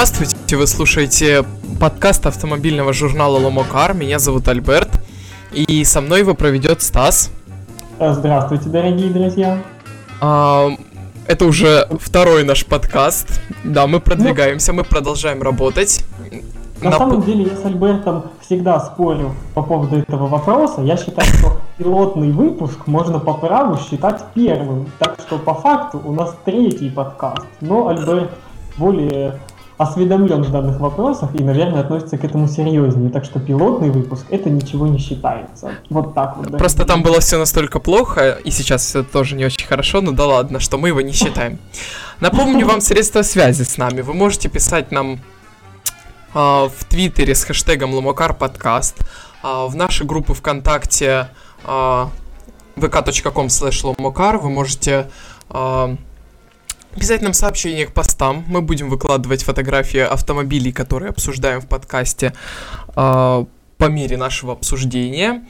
Здравствуйте, вы слушаете подкаст автомобильного журнала Ломокар. Меня зовут Альберт, и со мной его проведет Стас. Здравствуйте, дорогие друзья. А, это уже второй наш подкаст. Да, мы продвигаемся, мы продолжаем работать. На Нап... самом деле я с Альбертом всегда спорю по поводу этого вопроса. Я считаю, что пилотный выпуск можно по праву считать первым. Так что по факту у нас третий подкаст. Но Альберт более осведомлен в данных вопросах и, наверное, относится к этому серьезнее. Так что пилотный выпуск это ничего не считается. Вот так вот. Да. Просто там было все настолько плохо, и сейчас все тоже не очень хорошо, но да ладно, что мы его не считаем. Напомню вам средства связи с нами. Вы можете писать нам э, в Твиттере с хэштегом Ломокар подкаст, э, в наши группы ВКонтакте э, vk.com slash lomokar вы можете э, писать нам сообщения к постам. Мы будем выкладывать фотографии автомобилей, которые обсуждаем в подкасте э, по мере нашего обсуждения.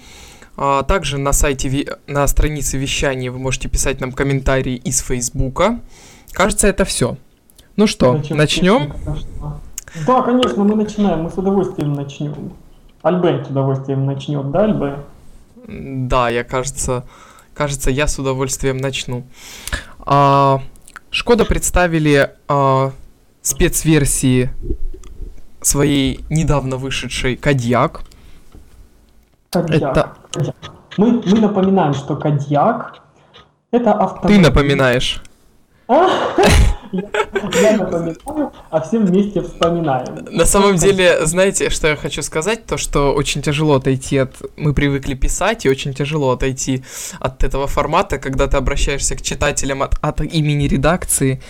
А также на сайте, на странице вещания вы можете писать нам комментарии из Фейсбука. Кажется, это все. Ну что, Зачем начнем? Да, конечно, мы начинаем. Мы с удовольствием начнем. Альберт с удовольствием начнет, да, Альберт? Да, я, кажется, кажется, я с удовольствием начну. А, Шкода представили э, спецверсии своей недавно вышедшей Кадьяк. Кадьяк. Это... Мы, мы напоминаем, что Кадьяк это автомобиль. Ты напоминаешь. Я напоминаю, а все вместе вспоминаем. На самом деле, знаете, что я хочу сказать? То, что очень тяжело отойти от... Мы привыкли писать, и очень тяжело отойти от этого формата, когда ты обращаешься к читателям от, от имени редакции.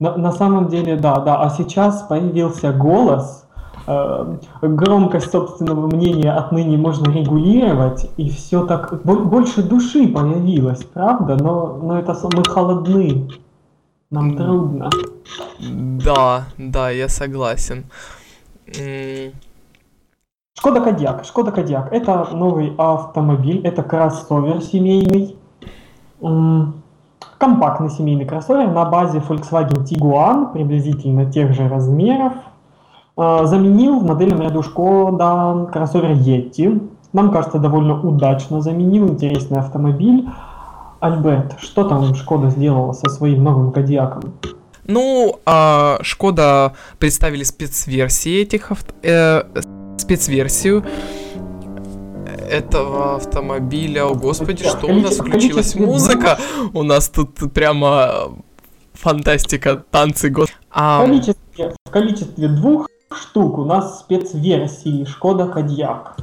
На, на самом деле, да, да. А сейчас появился голос, э, громкость собственного мнения отныне можно регулировать, и все так больше души появилось, правда? Но, но это мы холодны. Нам трудно. Да, да, я согласен. Шкода Кодиак. Шкода Кодиак. Это новый автомобиль, это кроссовер семейный. Компактный семейный кроссовер на базе Volkswagen Tiguan, приблизительно тех же размеров. А, заменил в модельном ряду Шкода кроссовер Yeti. Нам кажется, довольно удачно заменил интересный автомобиль. Альберт, что там Шкода сделала со своим новым Кадиаком? Ну, а, Шкода представили спецверсии этих авто... э, спецверсию этого автомобиля. О, господи, что у нас включилась музыка? У нас тут прямо фантастика, танцы, год. А... В, количестве, в количестве двух штук у нас спецверсии Шкода Кадьяк.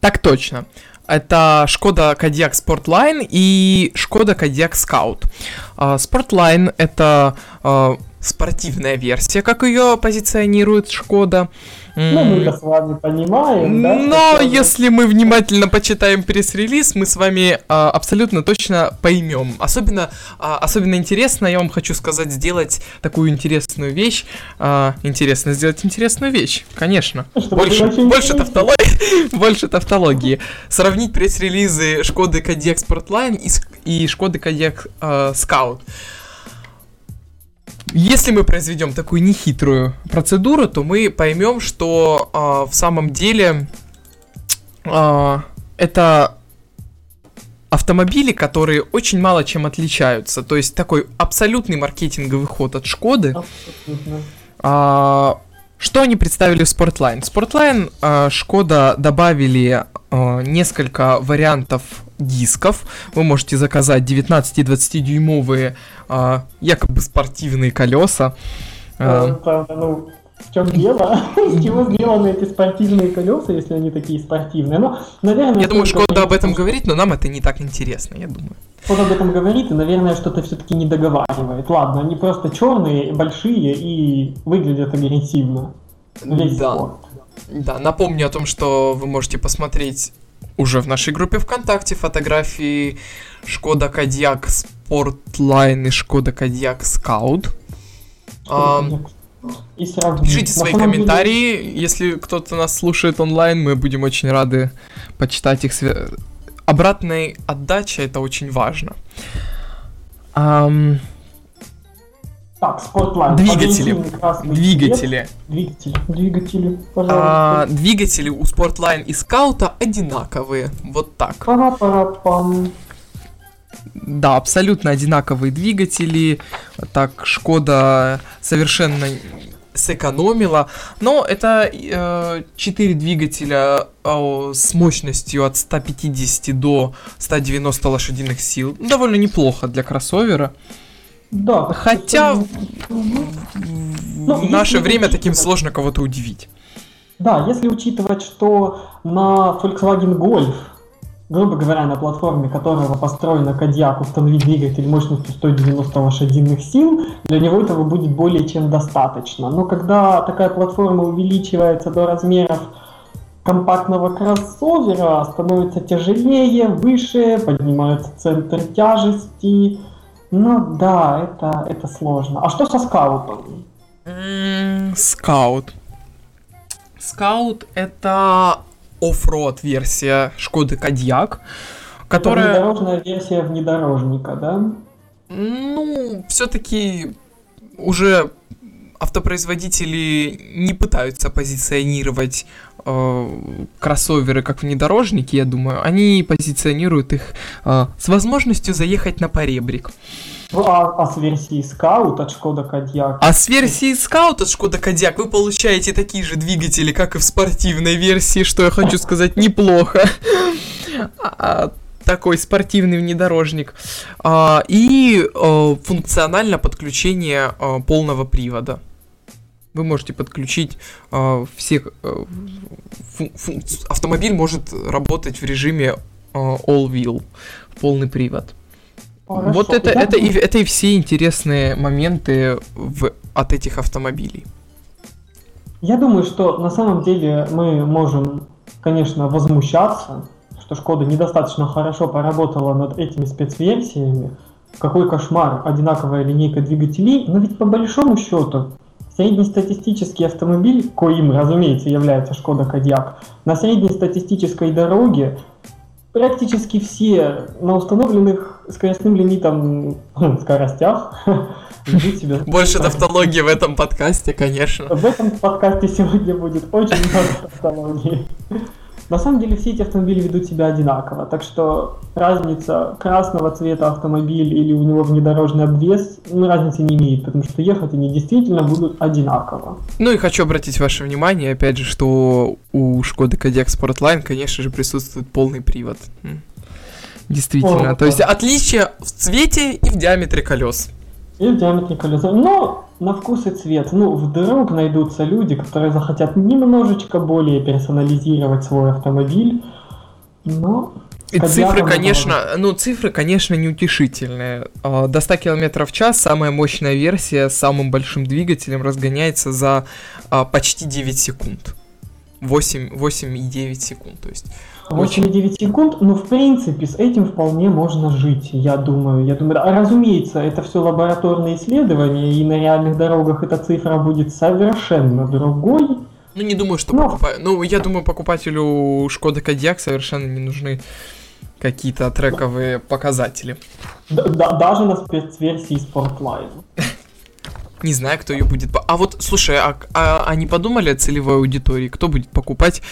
Так точно. Это Шкода Кодиак Sportline и Шкода Кодиак Scout. Sportline это а, спортивная версия, как ее позиционирует Шкода. Ну, мы это с вами понимаем, да? Но если мы внимательно почитаем пресс-релиз, мы с вами а, абсолютно точно поймем. Особенно, а, особенно интересно, я вам хочу сказать, сделать такую интересную вещь. А, интересно сделать интересную вещь, конечно. Чтобы больше, больше, тавтологии, больше тавтологии. Сравнить пресс-релизы Шкоды Kodiaq Sportline и, и Шкоды Kodiaq а, Scout. Если мы произведем такую нехитрую процедуру, то мы поймем, что э, в самом деле э, это автомобили, которые очень мало чем отличаются. То есть такой абсолютный маркетинговый ход от Шкоды. А, что они представили в Sportline? В Sportline а, Шкода добавили а, несколько вариантов дисков. Вы можете заказать 19 и 20 дюймовые а, якобы спортивные колеса. А, ну, в чем дело? Из чего сделаны эти спортивные колеса, если они такие спортивные? Ну, наверное... Я думаю, Шкода об этом говорит, но нам это не так интересно, я думаю. Шкода об этом говорит, и, наверное, что-то все-таки не договаривает. Ладно, они просто черные, большие и выглядят агрессивно. Весь да. Спорт. Да, напомню о том, что вы можете посмотреть уже в нашей группе ВКонтакте фотографии Шкода Kodiaq Sportline и Шкода Kodiaq Scout. Пишите свои комментарии, деле... если кто-то нас слушает онлайн, мы будем очень рады почитать их. Свя... Обратной отдача это очень важно. Um... Так, Spotlight. Двигатели. Двигатели. Двигатели. Двигатели, А, пожалуйста. двигатели у Sportline и Скаута одинаковые. Вот так. Пара-пара-пам. Да, абсолютно одинаковые двигатели. Так, Шкода совершенно сэкономила. Но это э, 4 двигателя э, с мощностью от 150 до 190 лошадиных сил. Довольно неплохо для кроссовера. Да. Хотя в Ну, наше если время таким сложно кого-то удивить. Да, если учитывать, что на Volkswagen Golf, грубо говоря, на платформе которого построена Кадьяк, установить двигатель мощностью 190 лошадиных сил, для него этого будет более чем достаточно. Но когда такая платформа увеличивается до размеров компактного кроссовера, становится тяжелее, выше, поднимается центр тяжести. Ну да, это, это сложно. А что со скаутом? Scout. Скаут это off-road версия Шкоды Kodiaq, Это которая, внедорожная версия внедорожника, да? ну, все-таки уже автопроизводители не пытаются позиционировать э, кроссоверы как внедорожники, я думаю. Они позиционируют их э, с возможностью заехать на поребрик. Ну, а, а с версии Scout от Шкода Кодиак? А с версии Scout от Шкода Кодиак вы получаете такие же двигатели, как и в спортивной версии, что я хочу сказать, неплохо. А, Такой спортивный внедорожник. А, И э, функционально подключение э, полного привода. Вы можете подключить э, все... э, Автомобиль может работать в режиме э, all-wheel, полный привод. Хорошо. Вот это, Я это, и, это и все интересные моменты в, от этих автомобилей. Я думаю, что на самом деле мы можем, конечно, возмущаться, что Шкода недостаточно хорошо поработала над этими спецверсиями. Какой кошмар, одинаковая линейка двигателей, но ведь по большому счету среднестатистический автомобиль, коим, разумеется, является Шкода Кодиак, на среднестатистической дороге практически все на установленных скоростным лимитом хм, скоростях себя Больше тавтологии в этом подкасте, конечно. в этом подкасте сегодня будет очень много тавтологии. На самом деле все эти автомобили ведут себя одинаково, так что разница красного цвета автомобиль или у него внедорожный обвес, ну, разницы не имеет, потому что ехать они действительно будут одинаково. Ну и хочу обратить ваше внимание, опять же, что у Шкоды Кодиак Sportline, конечно же, присутствует полный привод. Действительно. О, То есть отличие в цвете и в диаметре колес. И в диаметре колеса. Но на вкус и цвет. Ну, вдруг найдутся люди, которые захотят немножечко более персонализировать свой автомобиль. Но И цифры, конечно, ну цифры, конечно, неутешительные. А, До 100 км в час самая мощная версия с самым большим двигателем разгоняется за а, почти 9 секунд. 8, 8,9 секунд, то есть. 8,9 секунд, ну, в принципе, с этим вполне можно жить, я думаю. Я думаю, а, разумеется, это все лабораторные исследования, и на реальных дорогах эта цифра будет совершенно другой. Ну, не думаю, что Ну. покупаю. Ну, я думаю, покупателю Шкода Кодиак совершенно не нужны какие-то трековые показатели. Д- да- даже на спецверсии Sportline. Не знаю, кто ее будет. А вот, слушай, а, а они подумали о целевой аудитории? Кто будет покупать,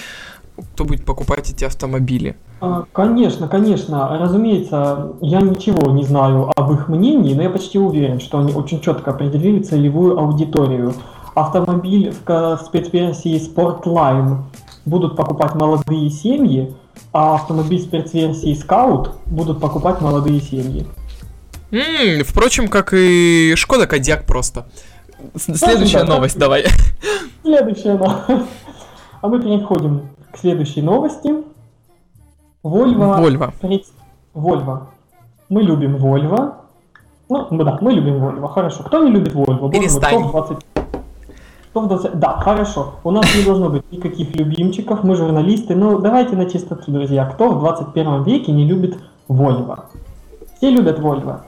кто будет покупать эти автомобили? А, Конечно, конечно. Разумеется, я ничего не знаю об их мнении, но я почти уверен, что они очень четко определили целевую аудиторию. Автомобиль в, спецверсии Sportline будут покупать молодые семьи, а автомобиль в спецверсии Scout будут покупать молодые семьи. М, впрочем, как и Шкода Кодиак просто. Следующая да, новость, да. давай. Следующая новость. А мы переходим к следующей новости. Volvo Вольво. Пред- Volvo. Мы любим Volvo. Ну, ну да, мы любим Volvo. Хорошо. Кто не любит Volvo? Боже мой, Перестань. Кто в 20... Кто в 20... Да, хорошо. У нас не должно быть никаких любимчиков. Мы журналисты. Ну, давайте на чистоту, друзья. Кто в 21 веке не любит Volvo? Все любят Volvo.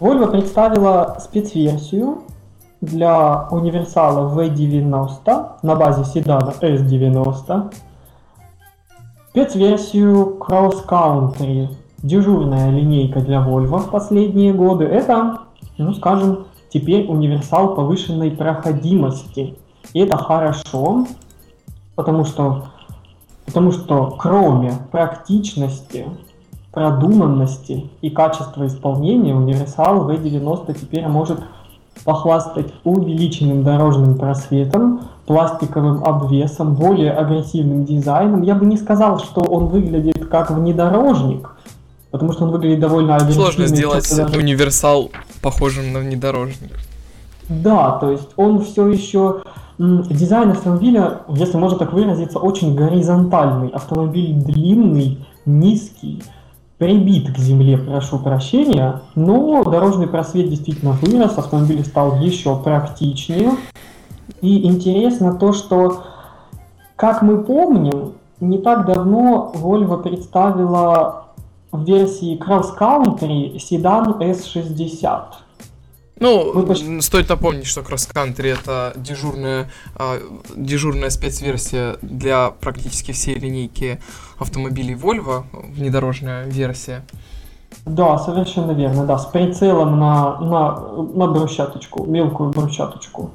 Volvo представила спецверсию для универсала V90 на базе седана S90 спецверсию Cross Country, дежурная линейка для Volvo в последние годы. Это, ну скажем, теперь универсал повышенной проходимости. И это хорошо, потому что, потому что кроме практичности, продуманности и качества исполнения, универсал V90 теперь может похвастать увеличенным дорожным просветом, пластиковым обвесом, более агрессивным дизайном. Я бы не сказал, что он выглядит как внедорожник, потому что он выглядит довольно агрессивно. Сложно сделать даже... универсал похожим на внедорожник. Да, то есть он все еще дизайн автомобиля, если можно так выразиться, очень горизонтальный. Автомобиль длинный, низкий, прибит к земле, прошу прощения, но дорожный просвет действительно вырос, автомобиль стал еще практичнее. И интересно то, что, как мы помним, не так давно Volvo представила в версии Cross Country седан S60. Ну, почти... стоит напомнить, что Country это дежурная, э, дежурная спецверсия для практически всей линейки автомобилей Volvo, внедорожная версия. Да, совершенно верно, да, с прицелом на, на, на брусчаточку, мелкую брусчаточку.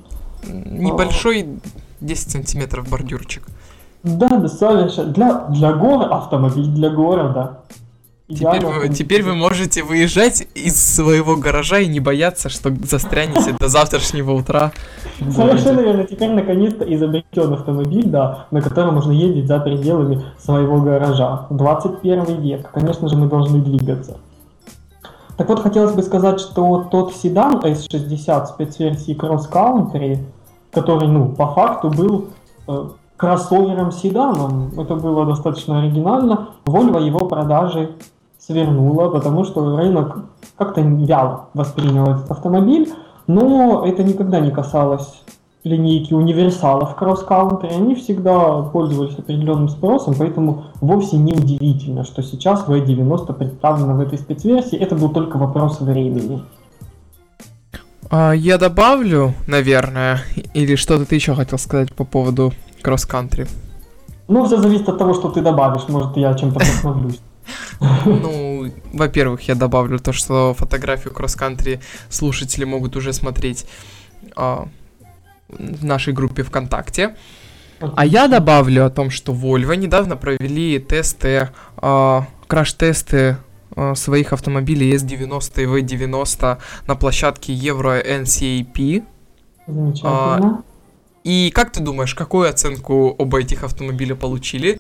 Небольшой 10 сантиметров бордюрчик. Да, да, совершенно. Для, для города, автомобиль для города. Теперь вы, теперь вы можете выезжать из своего гаража и не бояться, что застрянете до завтрашнего утра. Совершенно верно. Теперь наконец-то изобретен автомобиль, да, на котором можно ездить за пределами своего гаража. 21 век. Конечно же, мы должны двигаться. Так вот, хотелось бы сказать, что тот седан S60 спецверсии Cross Country, который, ну, по факту был э, кроссовером-седаном, это было достаточно оригинально, Volvo его продажи свернула, потому что рынок как-то вяло воспринял этот автомобиль, но это никогда не касалось линейки универсалов Country, они всегда пользовались определенным спросом, поэтому вовсе не удивительно, что сейчас V90 представлена в этой спецверсии, это был только вопрос времени. А, я добавлю, наверное, или что-то ты еще хотел сказать по поводу Country? Ну, все зависит от того, что ты добавишь, может, я чем-то вдохновлюсь. Ну, во-первых, я добавлю то, что фотографию кросс-кантри слушатели могут уже смотреть а, в нашей группе ВКонтакте. А я добавлю о том, что Volvo недавно провели тесты, а, краш-тесты а, своих автомобилей S90 и V90 на площадке Euro NCAP. Замечательно. А, и как ты думаешь, какую оценку оба этих автомобиля получили?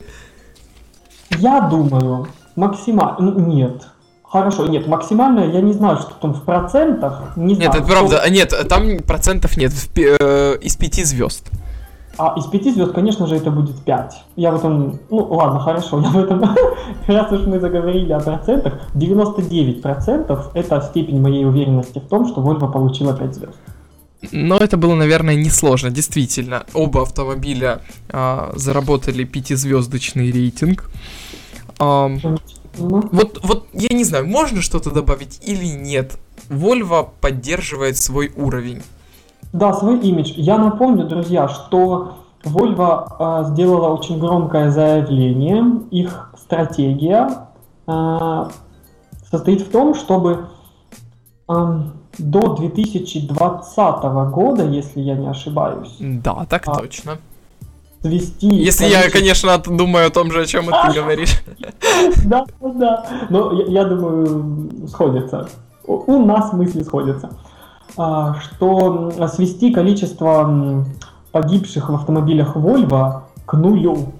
Я думаю, Максимально. Нет. Хорошо, нет, максимально я не знаю, что там в процентах. Не нет, знаю, это правда. А нет, там процентов нет. Э, из пяти звезд. А из пяти звезд, конечно же, это будет 5. Я в этом, ну ладно, хорошо, я в этом, раз уж мы заговорили о процентах, 99% это степень моей уверенности в том, что Volvo получила 5 звезд. Но это было, наверное, несложно, действительно. Оба автомобиля а, заработали пятизвездочный рейтинг. Um, вот, вот я не знаю, можно что-то добавить или нет. Volvo поддерживает свой уровень. Да, свой имидж. Я напомню, друзья, что Volvo э, сделала очень громкое заявление. Их стратегия э, состоит в том, чтобы э, до 2020 года, если я не ошибаюсь. Да, так а, точно свести... Если я, конечно, думаю о том же, о чем ты говоришь. Да, да. Но я думаю, сходится. У нас мысли сходятся. А, что свести количество погибших в автомобилях Volvo к нулю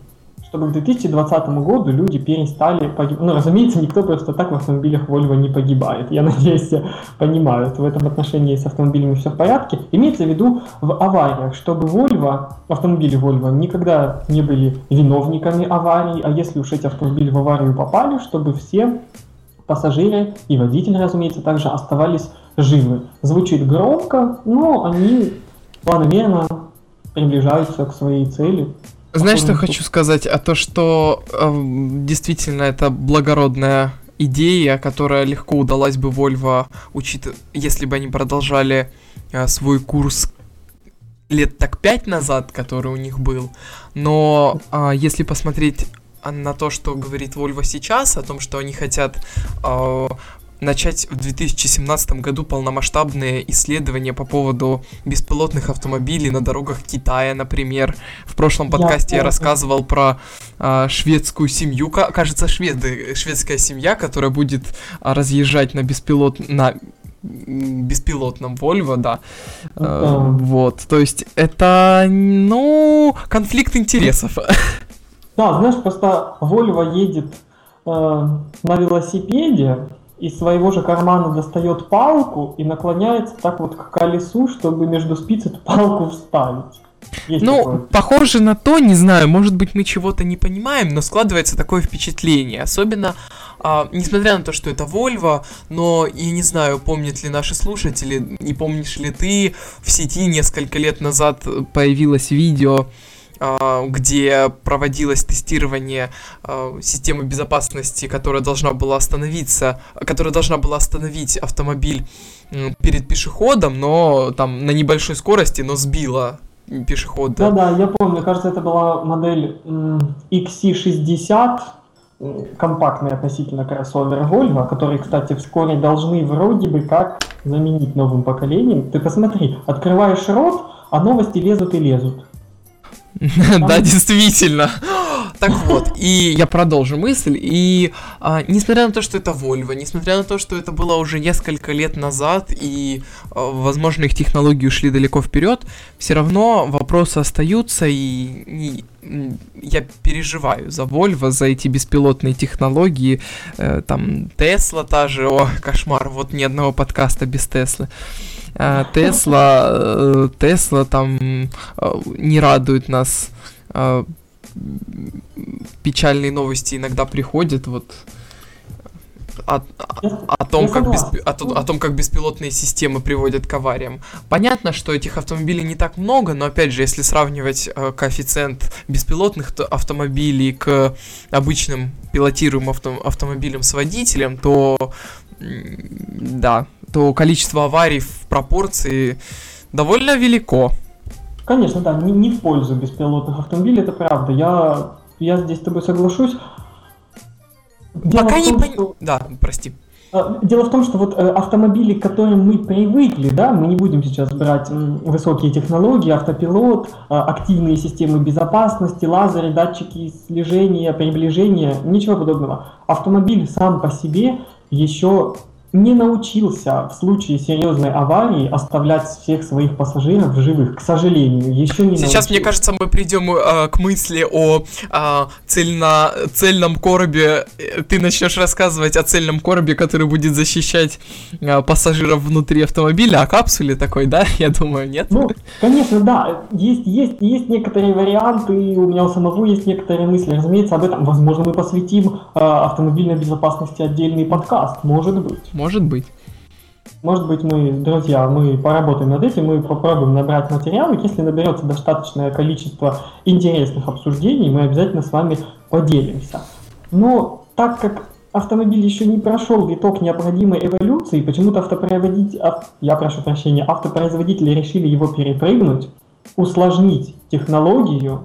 чтобы к 2020 году люди перестали погибать. Ну, разумеется, никто просто так в автомобилях Volvo не погибает. Я надеюсь, все понимают. В этом отношении с автомобилями все в порядке. Имеется в виду в авариях, чтобы Volvo, автомобили Volvo никогда не были виновниками аварий, а если уж эти автомобили в аварию попали, чтобы все пассажиры и водитель, разумеется, также оставались живы. Звучит громко, но они планомерно приближаются к своей цели. Знаешь, что хочу сказать? А то, что э, действительно это благородная идея, которая легко удалась бы Volvo, учит, если бы они продолжали э, свой курс лет так пять назад, который у них был. Но э, если посмотреть на то, что говорит Volvo сейчас, о том, что они хотят э, начать в 2017 году полномасштабные исследования по поводу беспилотных автомобилей на дорогах Китая, например. В прошлом подкасте я, я рассказывал про а, шведскую семью, кажется, шведы, шведская семья, которая будет а, разъезжать на беспилот на беспилотном Volvo, да. Uh, вот, то есть это, ну, конфликт интересов. Да, знаешь, просто Volvo едет э, на велосипеде, из своего же кармана достает палку и наклоняется так вот к колесу, чтобы между спиц эту палку вставить. Есть ну, такое. похоже на то, не знаю, может быть, мы чего-то не понимаем, но складывается такое впечатление. Особенно, а, несмотря на то, что это Volvo, но я не знаю, помнят ли наши слушатели, не помнишь ли ты, в сети несколько лет назад появилось видео где проводилось тестирование а, системы безопасности, которая должна была остановиться, которая должна была остановить автомобиль перед пешеходом, но там на небольшой скорости, но сбила пешехода. Да-да, я помню, кажется, это была модель XC60, компактный относительно кроссовер Volvo, который, кстати, вскоре должны вроде бы как заменить новым поколением. Ты посмотри, открываешь рот, а новости лезут и лезут. Да, действительно. Так вот, и я продолжу мысль. И а, несмотря на то, что это Volvo, несмотря на то, что это было уже несколько лет назад, и, а, возможно, их технологии ушли далеко вперед, все равно вопросы остаются, и, и я переживаю за Volvo, за эти беспилотные технологии. Э, там Тесла та же, о, кошмар, вот ни одного подкаста без Теслы. Э, Тесла, э, Тесла там э, не радует нас. Печальные новости иногда приходят, вот о, о, том, как бесп... о, о том, как беспилотные системы приводят к авариям. Понятно, что этих автомобилей не так много, но опять же, если сравнивать э, коэффициент беспилотных автомобилей к обычным пилотируемым авто... автомобилям с водителем, то да, то количество аварий в пропорции довольно велико. Конечно, да, не, не в пользу беспилотных автомобилей, это правда. Я, я здесь с тобой соглашусь. Дело Пока том, не пон... что... Да, прости. А, дело в том, что вот э, автомобили, к которым мы привыкли, да, мы не будем сейчас брать высокие технологии, автопилот, а, активные системы безопасности, лазеры, датчики слежения, приближения, ничего подобного. Автомобиль сам по себе еще не научился в случае серьезной аварии оставлять всех своих пассажиров живых, к сожалению, еще не Сейчас, научился. мне кажется, мы придем э, к мысли о э, цельно, цельном коробе. Ты начнешь рассказывать о цельном коробе, который будет защищать э, пассажиров внутри автомобиля, о капсуле такой, да? Я думаю, нет? Ну, конечно, да. Есть, есть, есть некоторые варианты, у меня у самого есть некоторые мысли. Разумеется, об этом, возможно, мы посвятим э, автомобильной безопасности отдельный подкаст, может быть. Может быть. Может быть, мы, друзья, мы поработаем над этим, мы попробуем набрать материалы. Если наберется достаточное количество интересных обсуждений, мы обязательно с вами поделимся. Но так как автомобиль еще не прошел виток необходимой эволюции, почему-то автопроизводитель, я прошу прощения, автопроизводители решили его перепрыгнуть, усложнить технологию,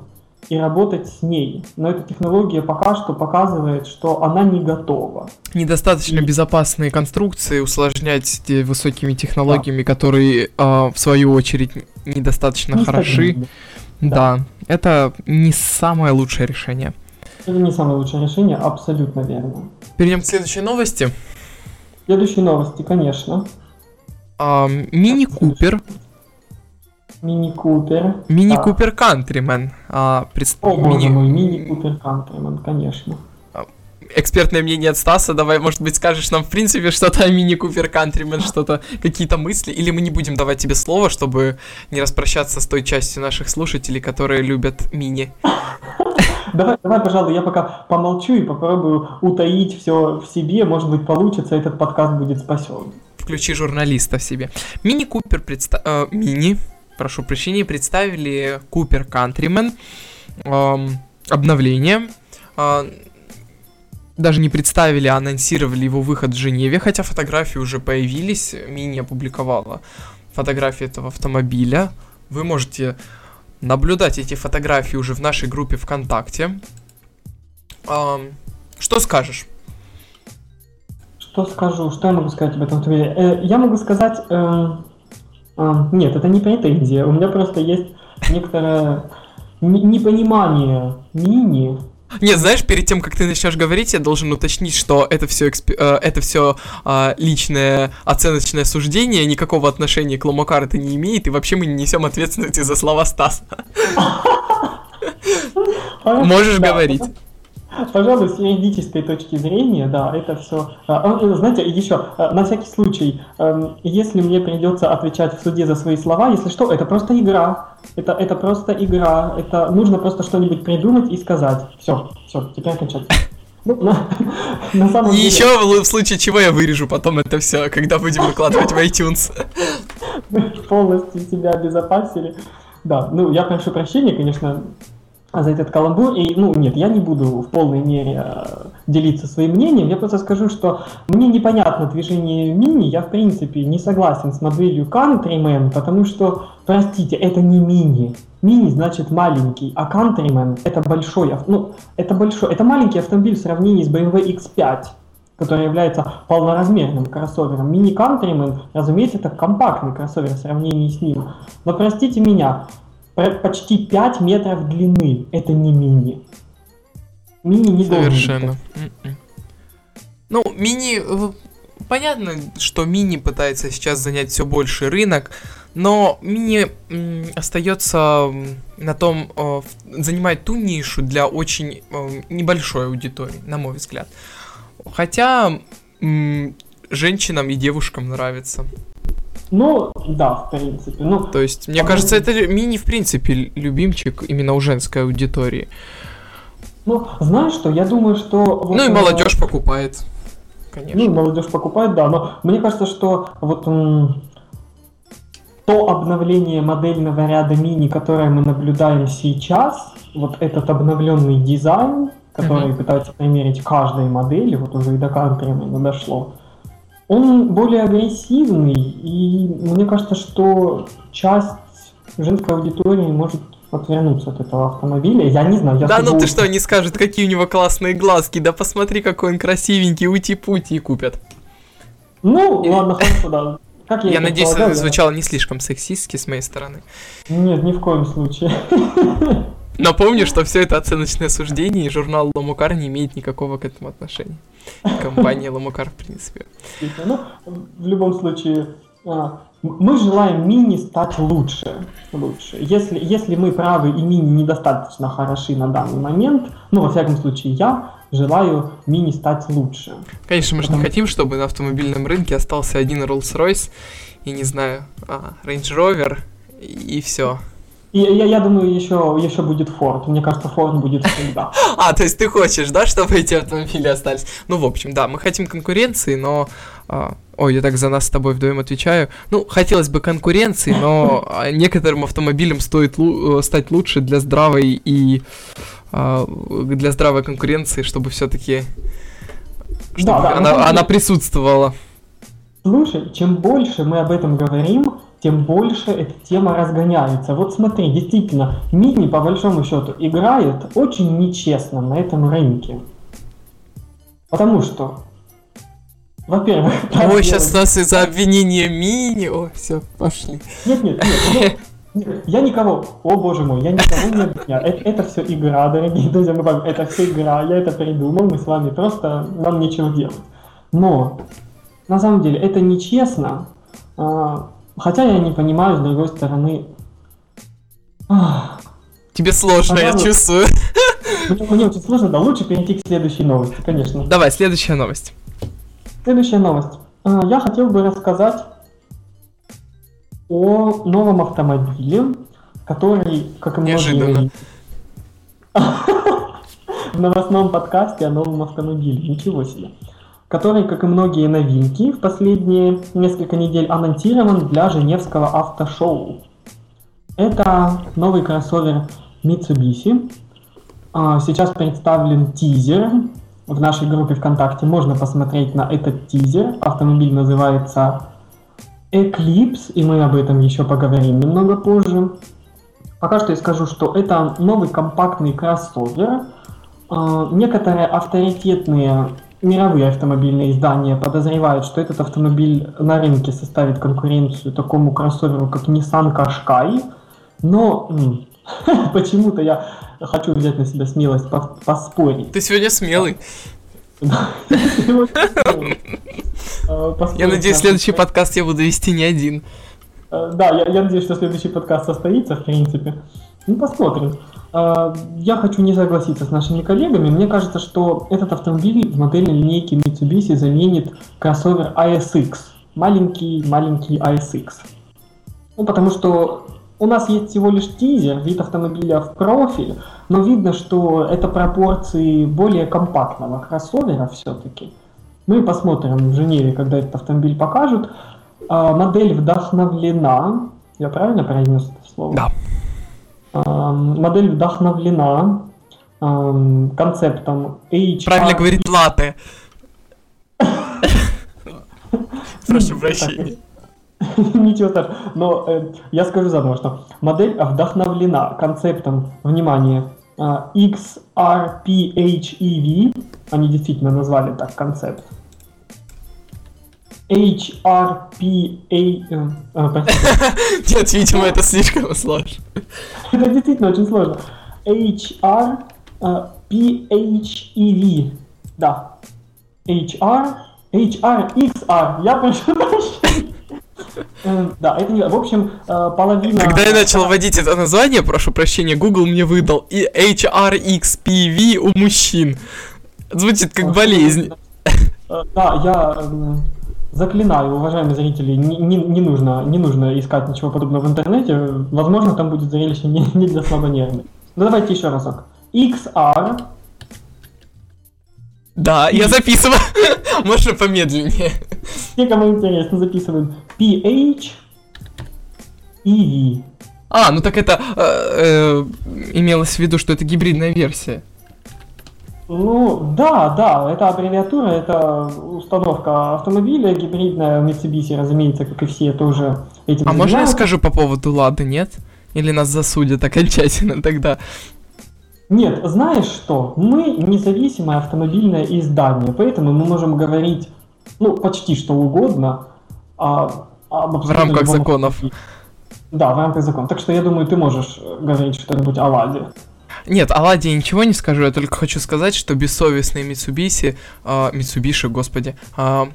и работать с ней. Но эта технология пока что показывает, что она не готова. Недостаточно и... безопасные конструкции усложнять высокими технологиями, да. которые, э, в свою очередь, недостаточно не хороши. Да. да, это не самое лучшее решение. Это не самое лучшее решение, абсолютно верно. Перейдем к следующей новости. Следующие новости, конечно. Мини Купер Мини Купер. Мини Купер Кантримен. О, мини... мой, Мини Купер Кантримен, конечно. А, экспертное мнение от Стаса, давай, может быть, скажешь нам в принципе что-то о Мини Купер Кантримен, что-то, какие-то мысли, или мы не будем давать тебе слово, чтобы не распрощаться с той частью наших слушателей, которые любят Мини. Давай, давай, пожалуй, я пока помолчу и попробую утаить все в себе, может быть, получится, этот подкаст будет спасен. Включи журналиста в себе. Мини Купер представ... Э, мини прошу прощения, представили Купер эм, обновление. Э, даже не представили, а анонсировали его выход в Женеве, хотя фотографии уже появились. Мини опубликовала фотографии этого автомобиля. Вы можете наблюдать эти фотографии уже в нашей группе ВКонтакте. Что скажешь? что скажу? Что я могу сказать об этом автомобиле? Э, я могу сказать... Э, нет, это не претензия. У меня просто есть некоторое непонимание мини нет, знаешь, перед тем, как ты начнешь говорить, я должен уточнить, что это все, эксп... Э, это все а, личное оценочное суждение, никакого отношения к Ломакар это не имеет, и вообще мы не несем ответственности за слова Стаса. Можешь говорить. Пожалуй, с юридической точки зрения, да, это все. А, а, знаете, еще, а, на всякий случай, эм, если мне придется отвечать в суде за свои слова, если что, это просто игра. Это, это просто игра. Это нужно просто что-нибудь придумать и сказать. Все, все, теперь кончать. Ну, на, на самом деле... Еще в случае чего я вырежу потом это все, когда будем выкладывать в iTunes. Мы полностью себя обезопасили. Да, ну я прошу прощения, конечно, за этот каламбур. И, ну, нет, я не буду в полной мере э, делиться своим мнением. Я просто скажу, что мне непонятно движение мини. Я, в принципе, не согласен с моделью Countryman, потому что, простите, это не мини. Мини значит маленький, а Countryman это большой, ну, это большой, это маленький автомобиль в сравнении с BMW X5 который является полноразмерным кроссовером. Мини Countryman, разумеется, это компактный кроссовер в сравнении с ним. Но простите меня, почти 5 метров длины. Это не мини. Мини не Совершенно. М-м. Ну, мини... Понятно, что мини пытается сейчас занять все больше рынок, но мини остается на том, э, занимает ту нишу для очень э, небольшой аудитории, на мой взгляд. Хотя женщинам и девушкам нравится. Ну, да, в принципе. Ну, То есть, мне кажется, это мини, в принципе, любимчик именно у женской аудитории. Ну, знаешь что, я думаю, что... Вот, ну и молодежь покупает, конечно. Ну, молодежь покупает, да, но мне кажется, что вот то обновление модельного ряда мини, которое мы наблюдаем сейчас, вот этот обновленный дизайн, который mm-hmm. пытается примерить каждой модели, вот уже и до Countryman дошло, он более агрессивный, и мне кажется, что часть женской аудитории может отвернуться от этого автомобиля. Я не знаю, я Да ну ты что, не скажут, какие у него классные глазки, да посмотри, какой он красивенький, ути-пути купят. Ну, ладно, хорошо, да. Как я, я надеюсь, это звучало не слишком сексистски с моей стороны. Нет, ни в коем случае. Напомню, что все это оценочное суждение, и журнал Ломукар не имеет никакого к этому отношения. Компания Ломукар, в принципе. Ну, в любом случае, а, мы желаем мини стать лучше. лучше. Если, если мы правы и мини недостаточно хороши на данный момент, ну, во всяком случае, я желаю мини стать лучше. Конечно, мы же не хотим, чтобы на автомобильном рынке остался один Rolls-Royce и, не знаю, а, Range Rover, и все. И я, я думаю, еще, еще будет Ford. Мне кажется, Ford будет всегда. А, то есть ты хочешь, да, чтобы эти автомобили остались? Ну, в общем, да, мы хотим конкуренции, но... А, ой, я так за нас с тобой вдвоем отвечаю. Ну, хотелось бы конкуренции, но а, некоторым автомобилям стоит лу- стать лучше для здравой и а, для здравой конкуренции, чтобы все-таки чтобы да, да, она, она присутствовала. Слушай, чем больше мы об этом говорим, тем больше эта тема разгоняется. Вот смотри, действительно, мини по большому счету играет очень нечестно на этом рынке. Потому что, во-первых... Ой, сейчас нас из-за обвинения мини... О, все, пошли. Нет, нет, нет. нет. Я никого, о боже мой, я никого не обвиняю. Это, это все игра, дорогие друзья, мы вам, это все игра, я это придумал, мы с вами просто, нам нечего делать. Но, на самом деле, это нечестно, а, Хотя я не понимаю, с другой стороны... Тебе сложно, Пожалуй, я чувствую. Мне, мне очень сложно, да, лучше перейти к следующей новости, конечно. Давай, следующая новость. Следующая новость. А, я хотел бы рассказать о новом автомобиле, который, как и многие... В новостном подкасте о новом автомобиле. Ничего себе который, как и многие новинки, в последние несколько недель анонсирован для Женевского автошоу. Это новый кроссовер Mitsubishi. А, сейчас представлен тизер. В нашей группе ВКонтакте можно посмотреть на этот тизер. Автомобиль называется Eclipse, и мы об этом еще поговорим немного позже. Пока что я скажу, что это новый компактный кроссовер. А, некоторые авторитетные мировые автомобильные издания подозревают, что этот автомобиль на рынке составит конкуренцию такому кроссоверу, как Nissan Qashqai, но почему-то я хочу взять на себя смелость поспорить. Ты сегодня смелый. Я надеюсь, следующий подкаст я буду вести не один. Э, да, я надеюсь, что следующий подкаст состоится, в принципе. Ну, посмотрим. Э, я хочу не согласиться с нашими коллегами. Мне кажется, что этот автомобиль в модельной линейке Mitsubishi заменит кроссовер ASX. Маленький-маленький ASX. Ну, потому что у нас есть всего лишь тизер, вид автомобиля в профиль, но видно, что это пропорции более компактного кроссовера все-таки. Мы посмотрим в Женеве, когда этот автомобиль покажут. А, модель вдохновлена, я правильно произнес это слово? Да. А, модель вдохновлена а, концептом HR... Правильно говорит латы. Прошу прощения. Ничего страшного. Но э, я скажу заново, что модель вдохновлена концептом, внимание, э, XRPHEV, они действительно назвали так концепт. HRPA... Э, э Нет, видимо, это слишком сложно. Это действительно очень сложно. HRPHEV. Да. HR, HRXR. Я прошу прощения. Э, да, это не... В общем, э, половина... Когда я начал вводить это название, прошу прощения, Google мне выдал и HRXPV у мужчин. Звучит как болезнь. Э, да, я заклинаю, уважаемые зрители, не, не, не, нужно, не нужно искать ничего подобного в интернете. Возможно, там будет зрелище не, не для слабонервных. Ну давайте еще разок. XR да, я записываю. Можно помедленнее. Все, кому интересно, записываем. PH EV. А, ну так это э, э, имелось в виду, что это гибридная версия. Ну, да, да, это аббревиатура, это установка автомобиля гибридная, Mitsubishi, разумеется, как и все, тоже этим А можно я скажу по поводу Лады, нет? Или нас засудят окончательно тогда? Нет, знаешь что? Мы независимое автомобильное издание, поэтому мы можем говорить, ну, почти что угодно. А, об в рамках законов. Да, в рамках законов. Так что я думаю, ты можешь говорить что-нибудь о Ладе. Нет, о Ладе я ничего не скажу, я только хочу сказать, что бессовестные Mitsubishi, э, Mitsubishi, господи, э,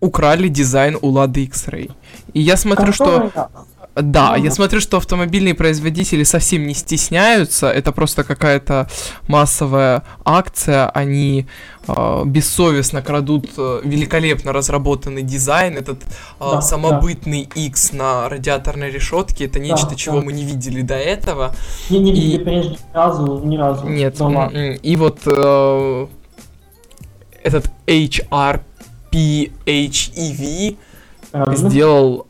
украли дизайн у Лады X-Ray. И я смотрю, Который... что... Да, я смотрю, что автомобильные производители совсем не стесняются. Это просто какая-то массовая акция. Они э, бессовестно крадут э, великолепно разработанный дизайн. Этот э, да, самобытный да. X на радиаторной решетке. Это нечто, да, чего да. мы не видели до этого. Не, не видели и... прежде ни разу, ни разу. Нет. Дома. И вот э, этот HRPHEV сделал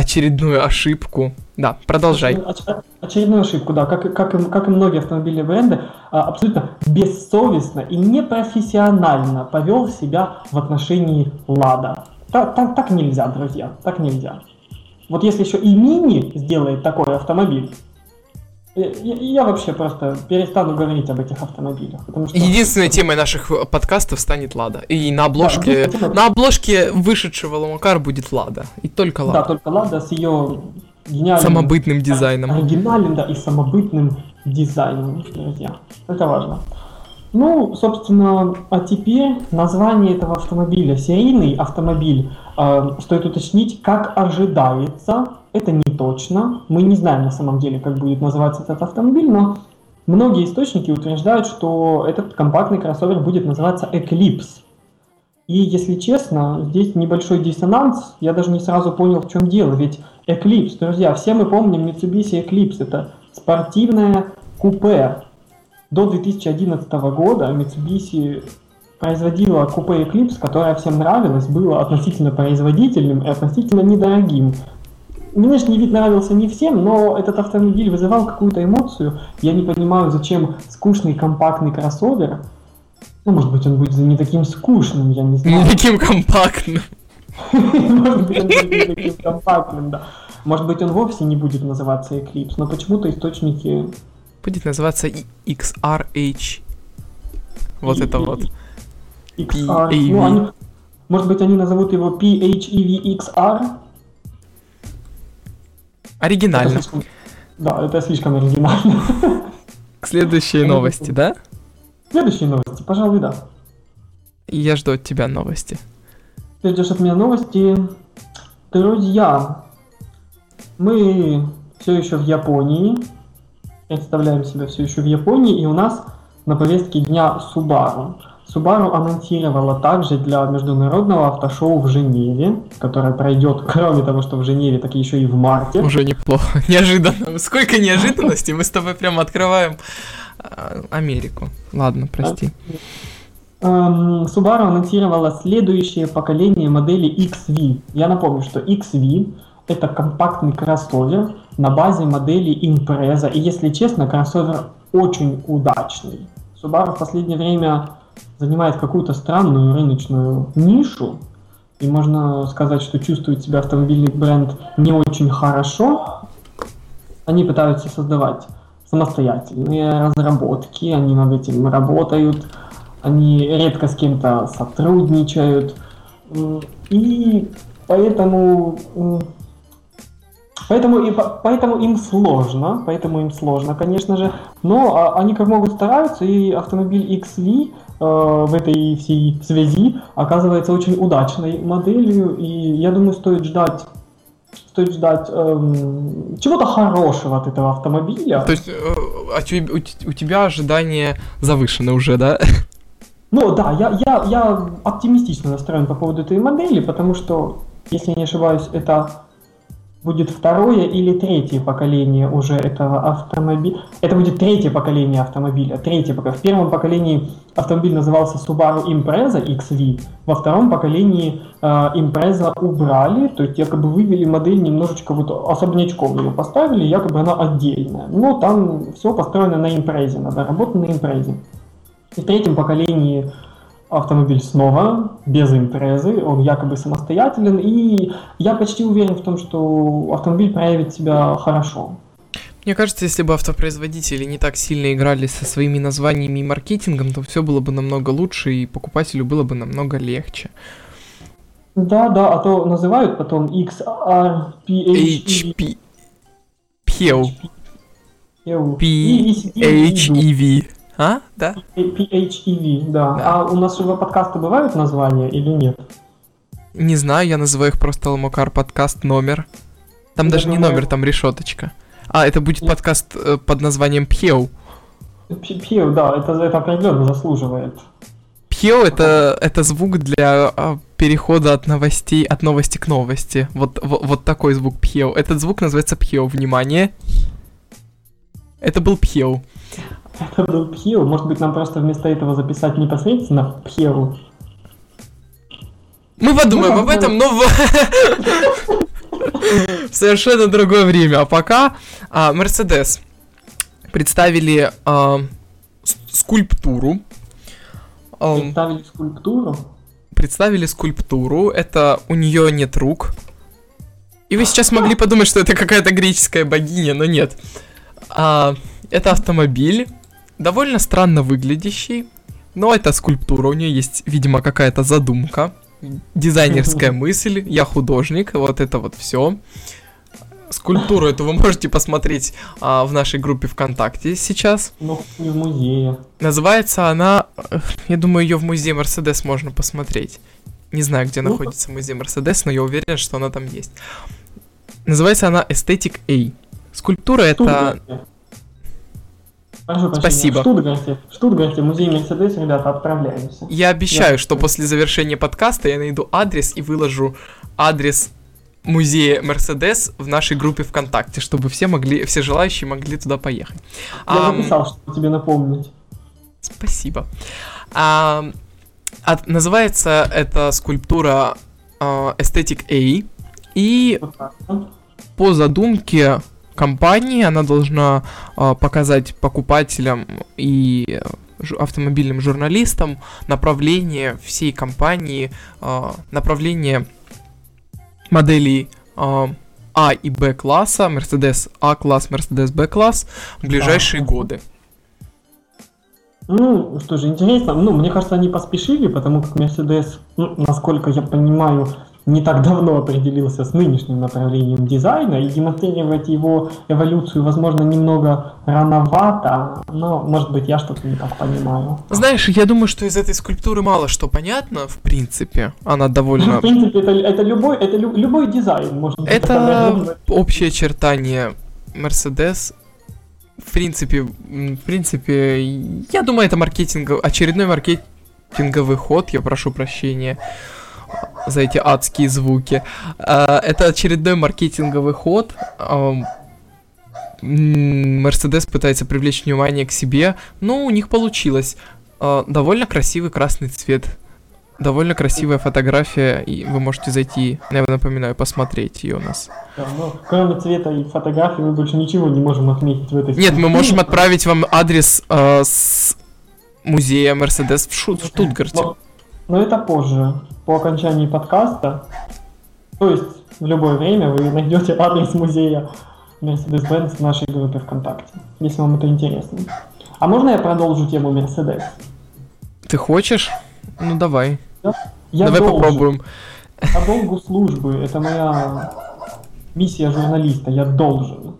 очередную ошибку. Да, продолжай. Оч- очередную ошибку, да. Как, как, и, как и многие автомобильные бренды, а, абсолютно бессовестно и непрофессионально повел себя в отношении Лада. Так, так, так нельзя, друзья, так нельзя. Вот если еще и Мини сделает такой автомобиль, я, я вообще просто перестану говорить об этих автомобилях. Потому что... Единственной темой наших подкастов станет Лада. И на обложке, да, на обложке вышедшего Ламакар будет Лада. И только Лада. Да, только Лада с ее гениальным... Самобытным дизайном. Оригинальным, да, и самобытным дизайном, друзья. Это важно. Ну, собственно, а теперь название этого автомобиля. Серийный автомобиль, э, стоит уточнить, как ожидается, это не точно. Мы не знаем на самом деле, как будет называться этот автомобиль, но многие источники утверждают, что этот компактный кроссовер будет называться Eclipse. И если честно, здесь небольшой диссонанс, я даже не сразу понял, в чем дело, ведь Eclipse, друзья, все мы помним Mitsubishi Eclipse, это спортивное купе, до 2011 года Mitsubishi производила купе Eclipse, которое всем нравилось, было относительно производительным и относительно недорогим. Внешний вид нравился не всем, но этот автомобиль вызывал какую-то эмоцию. Я не понимаю, зачем скучный компактный кроссовер. Ну, может быть, он будет не таким скучным, я не знаю. Не таким компактным. Может быть, он будет не таким компактным, да. Может быть, он вовсе не будет называться Eclipse, но почему-то источники будет называться XRH. Вот это вот. XR. Ну, они, может быть, они назовут его PHEV Это Оригинально. слишком- Да, это слишком оригинально. К следующей новости, да? Следующие новости, пожалуй, да. Я жду от тебя новости. Ты ждешь от меня новости. Друзья, мы все еще в Японии. Представляем себя все еще в Японии. И у нас на повестке дня Subaru. Subaru анонсировала также для международного автошоу в Женеве, которое пройдет, кроме того, что в Женеве, так еще и в марте. Уже неплохо. Неожиданно. Сколько неожиданностей. Мы с тобой прямо открываем а, Америку. Ладно, прости. Эм, Subaru анонсировала следующее поколение модели XV. Я напомню, что XV это компактный кроссовер на базе модели Impreza. И если честно, кроссовер очень удачный. Subaru в последнее время занимает какую-то странную рыночную нишу. И можно сказать, что чувствует себя автомобильный бренд не очень хорошо. Они пытаются создавать самостоятельные разработки, они над этим работают, они редко с кем-то сотрудничают. И поэтому Поэтому, и, по- поэтому им сложно, поэтому им сложно, конечно же. Но а, они как могут стараются, и автомобиль XV в этой всей связи оказывается очень удачной моделью, и я думаю, стоит ждать, стоит ждать эм, чего-то хорошего от этого автомобиля. То есть э, а у у тебя ожидания завышены уже, да? Ну да, я, я, я оптимистично настроен по поводу этой модели, потому что, если я не ошибаюсь, это будет второе или третье поколение уже этого автомобиля. Это будет третье поколение автомобиля. Третье пока. В первом поколении автомобиль назывался Subaru Impreza XV. Во втором поколении э, Impreza убрали, то есть якобы вывели модель немножечко вот особнячком ее поставили, якобы она отдельная. Но там все построено на Impreza, наработано на Impreza. И в третьем поколении автомобиль снова без импрезы, он якобы самостоятелен, и я почти уверен в том, что автомобиль проявит себя хорошо. Мне кажется, если бы автопроизводители не так сильно играли со своими названиями и маркетингом, то все было бы намного лучше, и покупателю было бы намного легче. Да, да, а то называют потом XR, PHEV, А? Да? PHEV, да. Да. А у нас же подкасты бывают названия или нет? Не знаю, я называю их просто Ламокар подкаст номер. Там Я даже не думаю- номер, там решеточка. А, это будет подкаст э, под названием Пьеу. PHEV, да, это, это определенно заслуживает. Пьеу это, это звук для а, перехода от новостей, от новости к новости. Вот, вот, вот такой звук Пьеу. Этот звук называется Пьеу. Внимание. Это был Пьеу. Это был PHEV, может быть нам просто вместо этого записать непосредственно PHEV. Мы подумаем Ну, об этом, но в... совершенно другое время. А пока а, Mercedes представили а, скульптуру. Представили скульптуру. представили скульптуру. Это у нее нет рук. И вы сейчас могли подумать, что это какая-то греческая богиня, но нет. А, это автомобиль, довольно странно выглядящий, но это скульптура, у нее есть, видимо, какая-то задумка, дизайнерская мысль, я художник, вот это вот все. Скульптуру эту вы можете посмотреть а, в нашей группе ВКонтакте сейчас. Ну, не в музее. Называется она, я думаю, ее в музее Мерседес можно посмотреть. Не знаю, где Ну, находится музей Мерседес, но я уверен, что она там есть. Называется она Aesthetic A. Скульптура это... Прошу Спасибо. В Штутгарте, в Штутгарте, музей Мерседес, ребята, отправляемся. Я обещаю, Я- что после завершения подкаста я найду адрес и выложу адрес музея Мерседес в нашей группе ВКонтакте, чтобы все могли, все желающие могли туда поехать. Я Ам, записал, чтобы тебе напомнить. Спасибо. А, от- называется эта скульптура а, Aesthetic A. И да? по задумке компании она должна а, показать покупателям и э, автомобильным журналистам направление всей компании, а, направление моделей а, А и Б класса, Mercedes А класс, Mercedes Б класс в ближайшие Ага. годы. Ну, что же, интересно. Ну, мне кажется, они поспешили, потому как Mercedes, ну, насколько я понимаю, не так давно определился с нынешним направлением дизайна, и демонстрировать его эволюцию, возможно, немного рановато, но, может быть, я что-то не так понимаю. Знаешь, я думаю, что из этой скульптуры мало что понятно, в принципе. Она довольно... В принципе, это, это, любой, это лю, любой дизайн, может быть. Это общее очертание Mercedes в принципе, в принципе, я думаю, это маркетинг, очередной маркетинговый ход, я прошу прощения за эти адские звуки. А, это очередной маркетинговый ход. Мерседес пытается привлечь внимание к себе, но у них получилось. А, довольно красивый красный цвет. Довольно красивая фотография, и вы можете зайти, я напоминаю, посмотреть ее у нас. Да, но кроме цвета и фотографии мы больше ничего не можем отметить в этой Нет, мы можем отправить вам адрес э, с музея Мерседес в, Шу- в Штутгарте. Но, но это позже, по окончании подкаста. То есть в любое время вы найдете адрес музея Mercedes-Benz в нашей группе ВКонтакте, если вам это интересно. А можно я продолжу тему Mercedes? Ты хочешь? Ну давай. Я Давай должен. попробуем. По долгу службы, это моя миссия журналиста, я должен.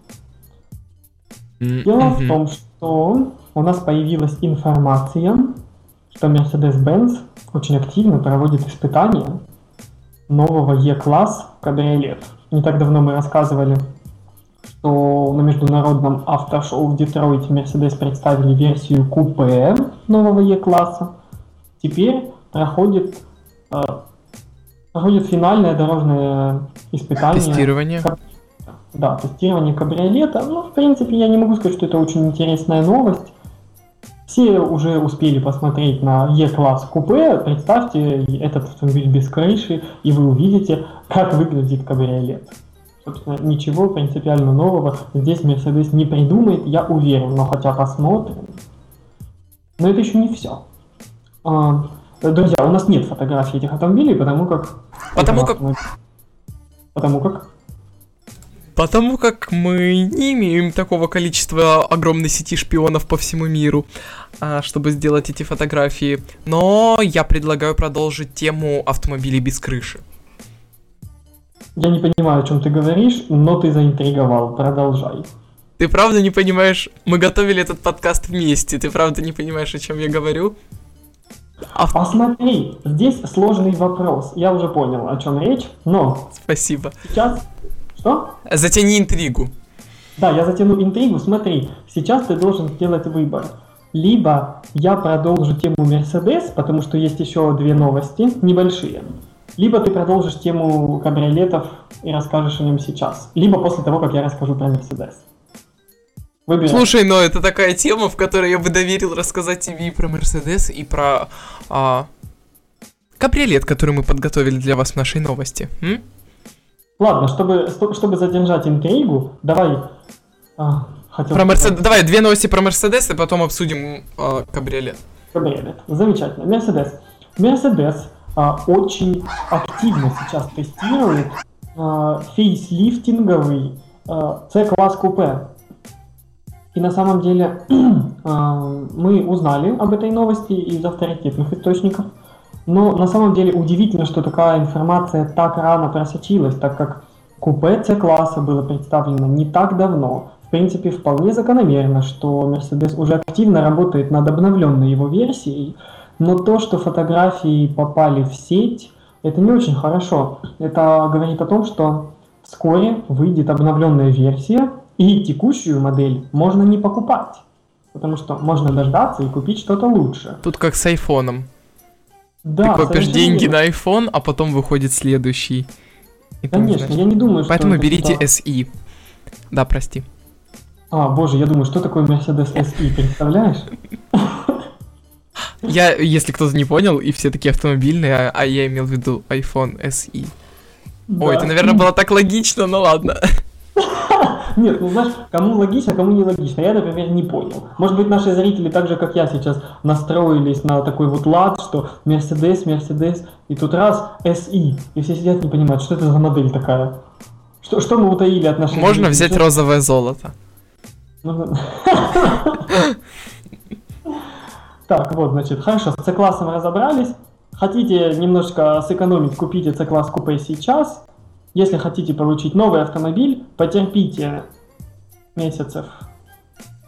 Дело в том, что у нас появилась информация, что Mercedes-Benz очень активно проводит испытания нового E-класс кабриолет. Не так давно мы рассказывали, что на международном автошоу в Детройте Mercedes представили версию купе нового E-класса. Теперь проходит, э, проходит финальное дорожное испытание. Тестирование. Да, тестирование кабриолета. Ну, в принципе, я не могу сказать, что это очень интересная новость. Все уже успели посмотреть на E-класс купе. Представьте этот автомобиль без крыши, и вы увидите, как выглядит кабриолет. Собственно, ничего принципиально нового здесь Mercedes не придумает, я уверен, но хотя посмотрим. Но это еще не все. А, друзья, у нас нет фотографий этих автомобилей, потому как... Потому как... Потому как... Потому как мы не имеем такого количества огромной сети шпионов по всему миру, а, чтобы сделать эти фотографии. Но я предлагаю продолжить тему автомобилей без крыши. Я не понимаю, о чем ты говоришь, но ты заинтриговал. Продолжай. Ты правда не понимаешь? Мы готовили этот подкаст вместе. Ты правда не понимаешь, о чем я говорю? А смотри, здесь сложный вопрос. Я уже понял, о чем речь, но... Спасибо. Сейчас... Что? Затяни интригу. Да, я затяну интригу. Смотри, сейчас ты должен сделать выбор. Либо я продолжу тему Mercedes, потому что есть еще две новости, небольшие. Либо ты продолжишь тему кабриолетов и расскажешь о нем сейчас. Либо после того, как я расскажу про Mercedes. Выбирай. Слушай, но это такая тема, в которой я бы доверил рассказать тебе и про Мерседес, и про а, кабриолет, который мы подготовили для вас в нашей новости. М? Ладно, чтобы, чтобы задержать интригу, давай... А, хотел про Мерседес. Давай две новости про Мерседес, и потом обсудим а, кабриолет. Кабриолет. Замечательно. Мерседес. Мерседес а, очень активно сейчас тестирует а, фейслифтинговый а, C-класс купе. И на самом деле мы узнали об этой новости из авторитетных источников. Но на самом деле удивительно, что такая информация так рано просочилась, так как купе C-класса было представлено не так давно. В принципе, вполне закономерно, что Mercedes уже активно работает над обновленной его версией, но то, что фотографии попали в сеть, это не очень хорошо. Это говорит о том, что вскоре выйдет обновленная версия, и текущую модель можно не покупать, потому что можно дождаться и купить что-то лучше. Тут как с айфоном. Да, Ты копишь деньги на iPhone, а потом выходит следующий. И Конечно, я не думаю, что Поэтому берите что... SE. Да, прости. А, боже, я думаю, что такое Mercedes SE, представляешь? Я, если кто-то не понял, и все такие автомобильные, а, а я имел в виду iPhone SE. Да. Ой, это, наверное, было так логично, но ладно. Нет, ну знаешь, кому логично, кому не логично. Я, например, не понял. Может быть, наши зрители, так же, как я сейчас, настроились на такой вот лад, что Mercedes, Mercedes, и тут раз SI, и все сидят не понимают, что это за модель такая. Что, что мы утаили от наших Можно зрителей? взять розовое золото. Так, вот, значит, хорошо, с C-классом разобрались. Хотите немножко сэкономить, купите C-класс купе сейчас. Если хотите получить новый автомобиль, потерпите месяцев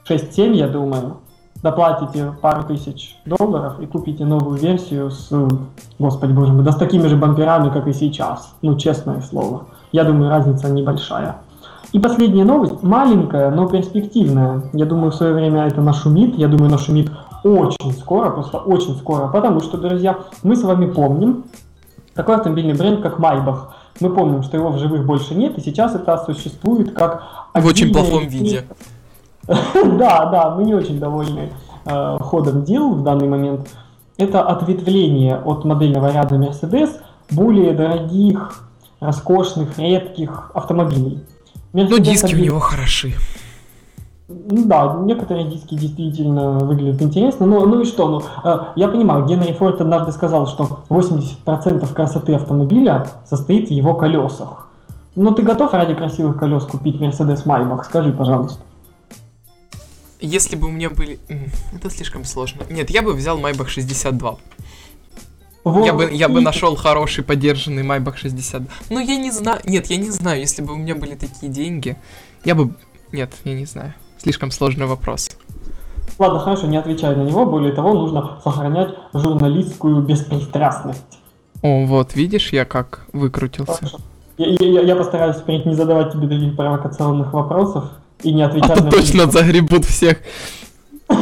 6-7, я думаю. Доплатите пару тысяч долларов и купите новую версию с, господи боже мой, да с такими же бамперами, как и сейчас. Ну, честное слово. Я думаю, разница небольшая. И последняя новость, маленькая, но перспективная. Я думаю, в свое время это нашумит. Я думаю, нашумит очень скоро, просто очень скоро. Потому что, друзья, мы с вами помним такой автомобильный бренд, как Майбах. Мы помним, что его в живых больше нет, и сейчас это существует как... В очень плохом виде. Да, да, мы не очень довольны э, ходом дел в данный момент. Это ответвление от модельного ряда Mercedes более дорогих, роскошных, редких автомобилей. Mercedes Но диски 1... у него хороши. Ну да, некоторые диски действительно выглядят интересно, но ну и что, ну, э, я понимаю, Генри Форд однажды сказал, что 80% красоты автомобиля состоит в его колесах. Но ты готов ради красивых колес купить Mercedes Maybach? Скажи, пожалуйста. Если бы у меня были... Это слишком сложно. Нет, я бы взял Maybach 62. Вот. Я бы, я бы нашел хороший поддержанный Maybach 60. Но я не знаю. Нет, я не знаю. Если бы у меня были такие деньги, я бы. Нет, я не знаю. Слишком сложный вопрос. Ладно, хорошо, не отвечай на него. Более того, нужно сохранять журналистскую беспристрастность. О, вот, видишь, я как выкрутился. Я, я, я постараюсь не задавать тебе таких провокационных вопросов и не отвечать а на... точно загребут всех.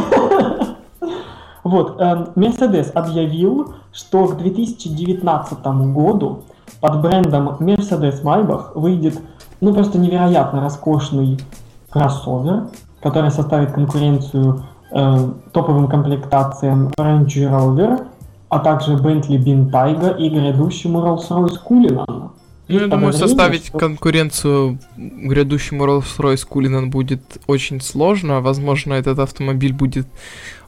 Вот, Mercedes эм, объявил, что к 2019 году под брендом Mercedes Maybach выйдет, ну, просто невероятно роскошный кроссовер, который составит конкуренцию э, топовым комплектациям Range Rover, а также Bentley Bentayga и грядущему Rolls-Royce Cullinan. Ну, я думаю, составить что... конкуренцию грядущему Rolls-Royce Cullinan будет очень сложно. Возможно, этот автомобиль будет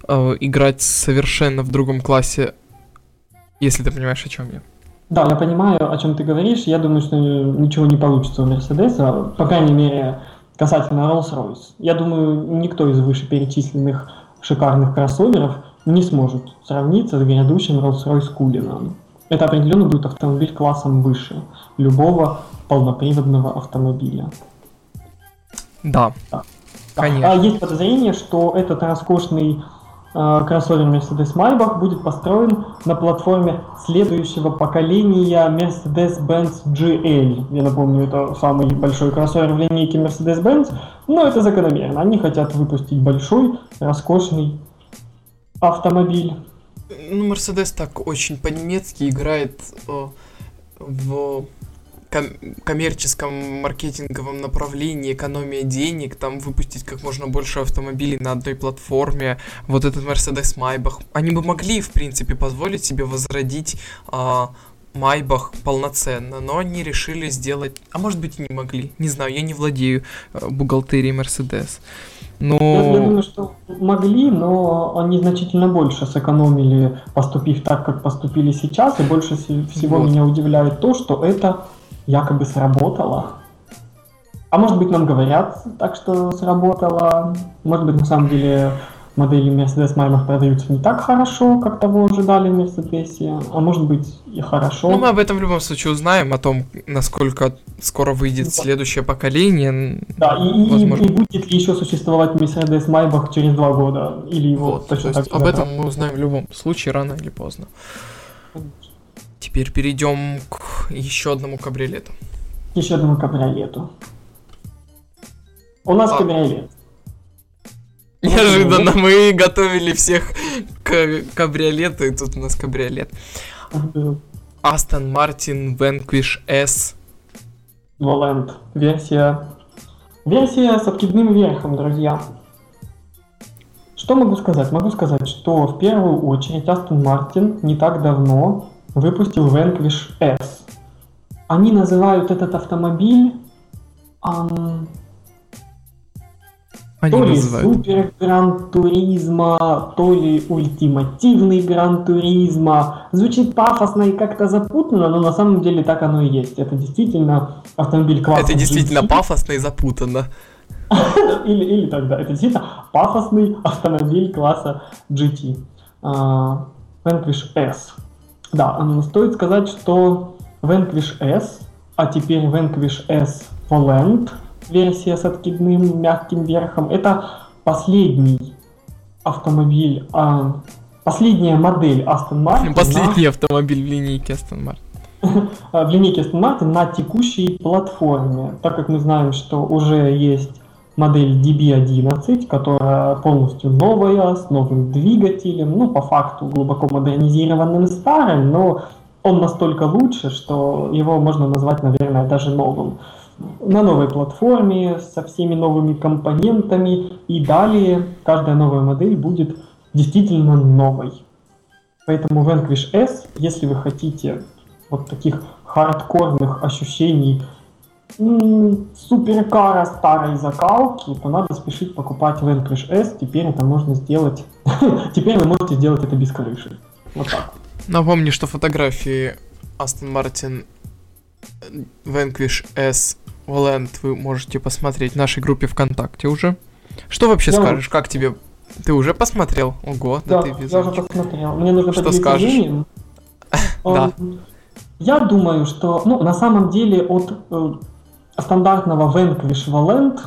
э, играть совершенно в другом классе, если ты понимаешь, о чем я. Да, я понимаю, о чем ты говоришь. Я думаю, что ничего не получится у Мерседеса, по крайней мере, касательно Rolls-Royce. Я думаю, никто из вышеперечисленных шикарных кроссоверов не сможет сравниться с грядущим Rolls-Royce Cullinan. Это определенно будет автомобиль классом выше любого полноприводного автомобиля. Да. да. Конечно. А есть подозрение, что этот роскошный кроссовер Mercedes Maybach будет построен на платформе следующего поколения Mercedes-Benz GL. Я напомню, это самый большой кроссовер в линейке Mercedes-Benz, но это закономерно. Они хотят выпустить большой, роскошный автомобиль ну, Мерседес так очень по-немецки играет э, в ком- коммерческом маркетинговом направлении, экономия денег, там выпустить как можно больше автомобилей на одной платформе. Вот этот Mercedes Maybach. Они бы могли, в принципе, позволить себе возродить э, Майбах полноценно, но они решили сделать, а может быть и не могли, не знаю, я не владею э, бухгалтерией Мерседес. Но... Я, я думаю, что могли, но они значительно больше сэкономили, поступив так, как поступили сейчас, и больше всего вот. меня удивляет то, что это якобы сработало. А может быть нам говорят так, что сработало, может быть на самом деле модели Mercedes Maybach продаются не так хорошо, как того ожидали в Mercedes, а может быть и хорошо. Ну, мы об этом в любом случае узнаем, о том, насколько скоро выйдет да. следующее поколение. Да, и, возможно. и, и будет ли еще существовать Mercedes Maybach через два года, или его вот, точно так Об этом мы узнаем в любом случае, рано или поздно. Теперь перейдем к еще одному кабриолету. Еще одному кабриолету. У нас а... кабриолет. Неожиданно мы готовили всех к кабриолету, и тут у нас кабриолет. Астон Мартин Vanquish S. Воленд. Версия... Версия с откидным верхом, друзья. Что могу сказать? Могу сказать, что в первую очередь Астон Мартин не так давно выпустил Vanquish S. Они называют этот автомобиль... Um, они то ли супер гран туризма, то ли ультимативный гран туризма. Звучит пафосно и как-то запутанно, но на самом деле так оно и есть. Это действительно автомобиль класса Это действительно GT. пафосно и запутанно. или, или тогда, это действительно пафосный автомобиль класса GT. Vanquish S. Да, стоит сказать, что Vanquish S, а теперь Vanquish S Volant, версия с откидным мягким верхом, это последний автомобиль, а, последняя модель Aston Martin. Последний на... автомобиль в линейке Aston Martin. в линейке Aston Martin на текущей платформе, так как мы знаем, что уже есть модель DB11, которая полностью новая, с новым двигателем, ну, по факту глубоко модернизированным старым, но он настолько лучше, что его можно назвать, наверное, даже новым. На новой платформе, со всеми новыми компонентами, и далее каждая новая модель будет действительно новой. Поэтому Vanquish S, если вы хотите вот таких хардкорных ощущений суперкара старой закалки, то надо спешить покупать Vanquish S. Теперь это можно сделать... Теперь вы можете сделать это без крыши. Вот так. Напомню, что фотографии Aston Martin Vanquish S Volant вы можете посмотреть в нашей группе ВКонтакте уже. Что вообще я скажешь? Как тебе? Ты уже посмотрел? Ого, да, да ты я уже посмотрел. Мне нужно Что скажешь? Да. Я думаю, что, ну, на самом деле от э, стандартного Vanquish Valent,